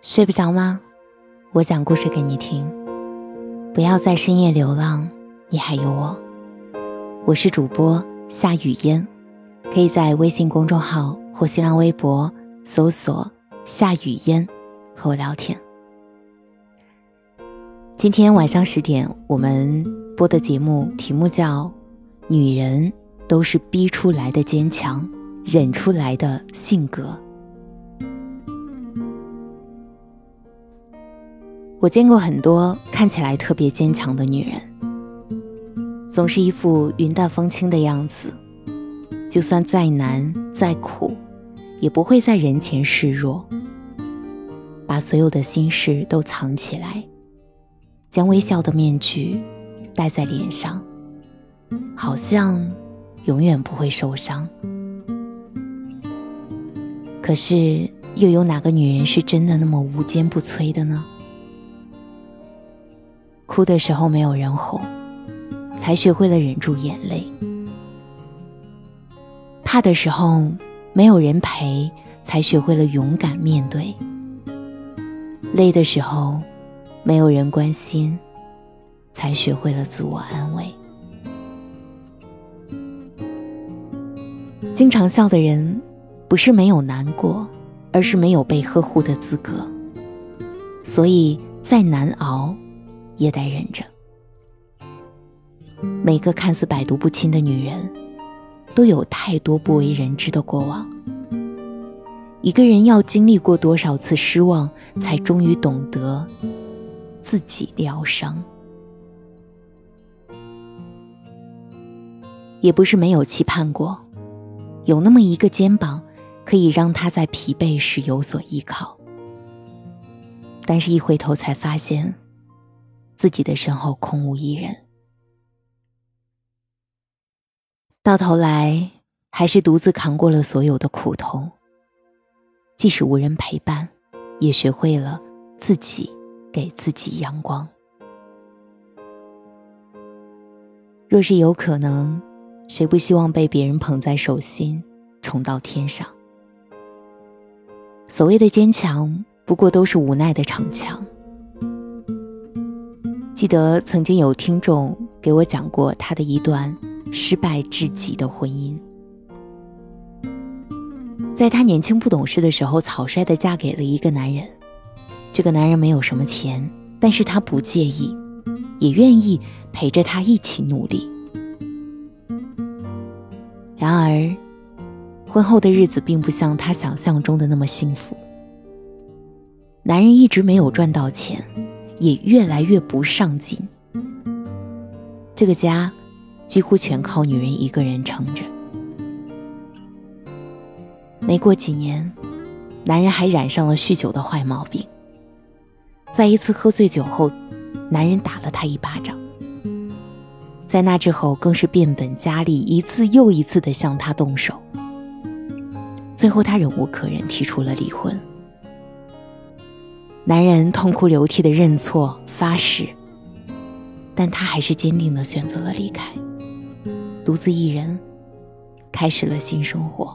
睡不着吗？我讲故事给你听。不要在深夜流浪，你还有我。我是主播夏雨嫣，可以在微信公众号或新浪微博搜索“夏雨嫣”和我聊天。今天晚上十点，我们播的节目题目叫《女人都是逼出来的坚强，忍出来的性格》。我见过很多看起来特别坚强的女人，总是一副云淡风轻的样子，就算再难再苦，也不会在人前示弱，把所有的心事都藏起来，将微笑的面具戴在脸上，好像永远不会受伤。可是，又有哪个女人是真的那么无坚不摧的呢？哭的时候没有人哄，才学会了忍住眼泪；怕的时候没有人陪，才学会了勇敢面对；累的时候没有人关心，才学会了自我安慰。经常笑的人，不是没有难过，而是没有被呵护的资格。所以再难熬。也得忍着。每个看似百毒不侵的女人，都有太多不为人知的过往。一个人要经历过多少次失望，才终于懂得自己疗伤？也不是没有期盼过，有那么一个肩膀，可以让他在疲惫时有所依靠。但是，一回头才发现。自己的身后空无一人，到头来还是独自扛过了所有的苦痛。即使无人陪伴，也学会了自己给自己阳光。若是有可能，谁不希望被别人捧在手心，宠到天上？所谓的坚强，不过都是无奈的逞强。记得曾经有听众给我讲过他的一段失败至极的婚姻。在他年轻不懂事的时候，草率的嫁给了一个男人。这个男人没有什么钱，但是他不介意，也愿意陪着他一起努力。然而，婚后的日子并不像他想象中的那么幸福。男人一直没有赚到钱。也越来越不上进，这个家几乎全靠女人一个人撑着。没过几年，男人还染上了酗酒的坏毛病。在一次喝醉酒后，男人打了他一巴掌。在那之后，更是变本加厉，一次又一次的向他动手。最后，他忍无可忍，提出了离婚。男人痛哭流涕的认错发誓，但他还是坚定的选择了离开，独自一人开始了新生活。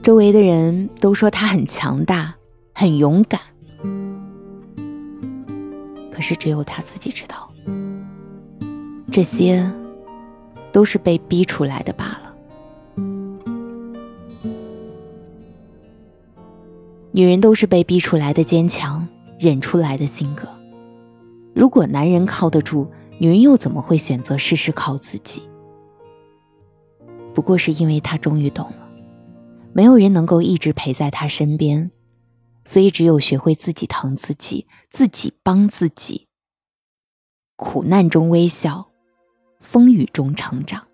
周围的人都说他很强大，很勇敢，可是只有他自己知道，这些都是被逼出来的罢了。女人都是被逼出来的坚强，忍出来的性格。如果男人靠得住，女人又怎么会选择事事靠自己？不过是因为他终于懂了，没有人能够一直陪在他身边，所以只有学会自己疼自己，自己帮自己。苦难中微笑，风雨中成长。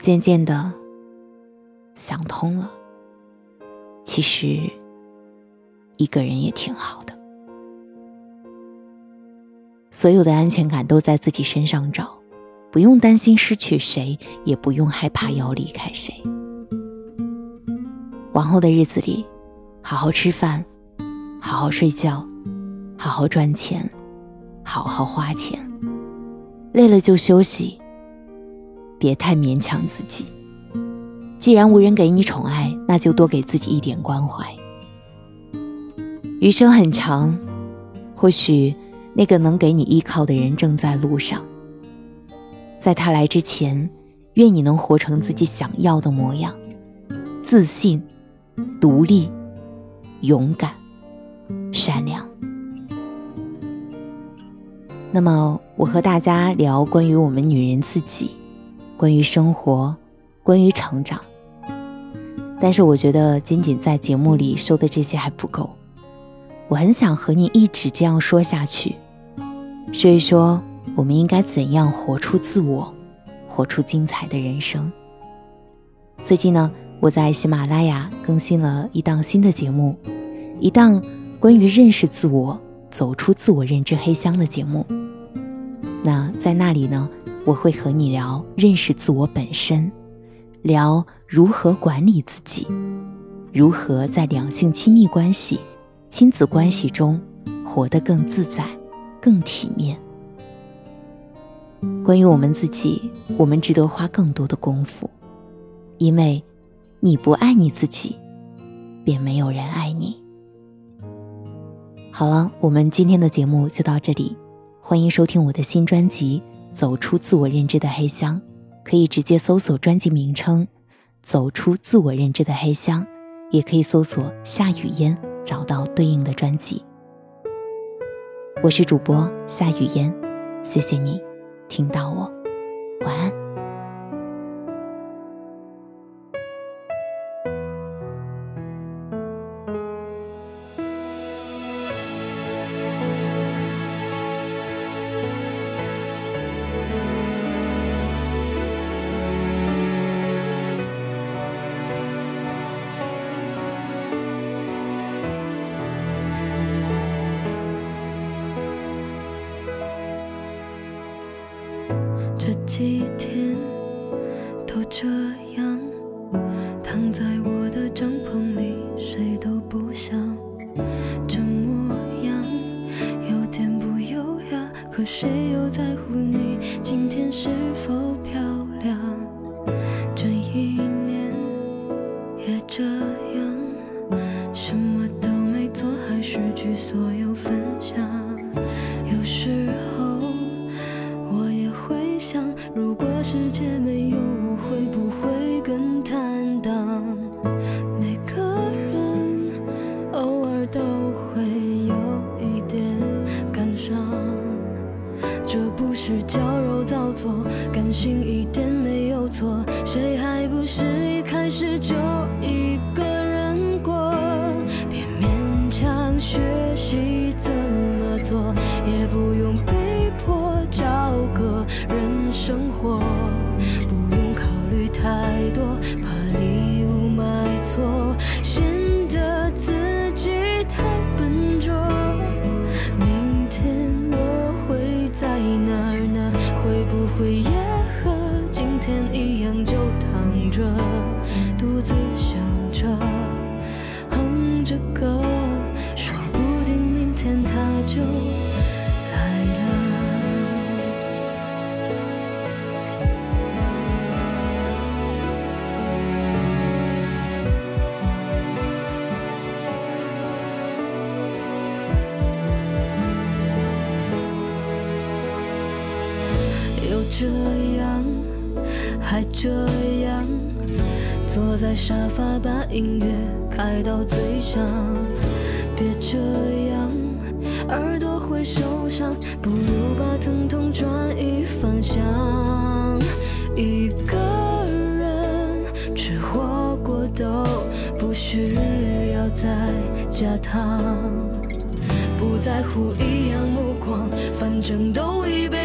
渐渐的，想通了。其实，一个人也挺好的。所有的安全感都在自己身上找，不用担心失去谁，也不用害怕要离开谁。往后的日子里，好好吃饭，好好睡觉，好好赚钱，好好花钱。累了就休息，别太勉强自己。既然无人给你宠爱，那就多给自己一点关怀。余生很长，或许那个能给你依靠的人正在路上。在他来之前，愿你能活成自己想要的模样，自信、独立、勇敢、善良。那么，我和大家聊关于我们女人自己，关于生活，关于成长。但是，我觉得仅仅在节目里说的这些还不够，我很想和你一直这样说下去，说一说我们应该怎样活出自我，活出精彩的人生。最近呢，我在喜马拉雅更新了一档新的节目，一档关于认识自我。走出自我认知黑箱的节目，那在那里呢，我会和你聊认识自我本身，聊如何管理自己，如何在两性亲密关系、亲子关系中活得更自在、更体面。关于我们自己，我们值得花更多的功夫，因为你不爱你自己，便没有人爱你。好了，我们今天的节目就到这里。欢迎收听我的新专辑《走出自我认知的黑箱》，可以直接搜索专辑名称《走出自我认知的黑箱》，也可以搜索夏雨嫣找到对应的专辑。我是主播夏雨嫣，谢谢你听到我，晚安。都这样，躺在我的帐篷里，谁都不想。这模样有点不优雅，可谁又在乎你今天是否漂亮？这一年也这样，什么都没做，还失去所有分享。有时候我也会想。如果世界没有这不是矫揉造作，感性一点没有错。谁还不是一开始就一着，哼着歌，说不定明天他就来了。又。这样，还这样，坐在沙发把音乐开到最响。别这样，耳朵会受伤，不如把疼痛转移方向。一个人吃火锅都不需要再加糖，不在乎异样目光，反正都已被。